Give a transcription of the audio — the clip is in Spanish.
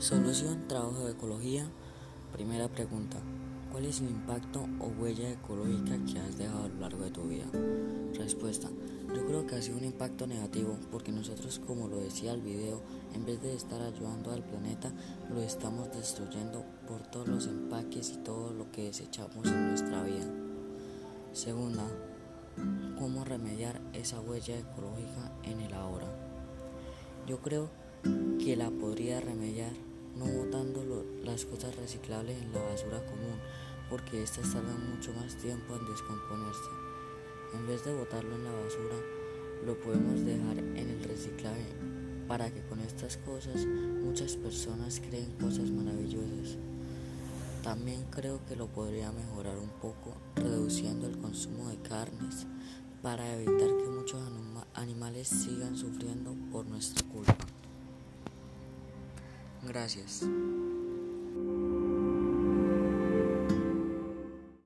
Solución Trabajo de Ecología. Primera pregunta. ¿Cuál es el impacto o huella ecológica que has dejado a lo largo de tu vida? Respuesta. Yo creo que ha sido un impacto negativo porque nosotros, como lo decía el video, en vez de estar ayudando al planeta, lo estamos destruyendo por todos los empaques y todo lo que desechamos en nuestra vida. Segunda, ¿cómo remediar esa huella ecológica en el ahora? Yo creo que la podría remediar no botando las cosas reciclables en la basura común, porque estas tardan mucho más tiempo en descomponerse. En vez de botarlo en la basura, lo podemos dejar en el reciclaje para que con estas cosas muchas personas creen cosas maravillosas. También creo que lo podría mejorar un poco reduciendo el consumo de carnes para evitar que muchos animales sigan sufriendo por nuestra culpa. Gracias.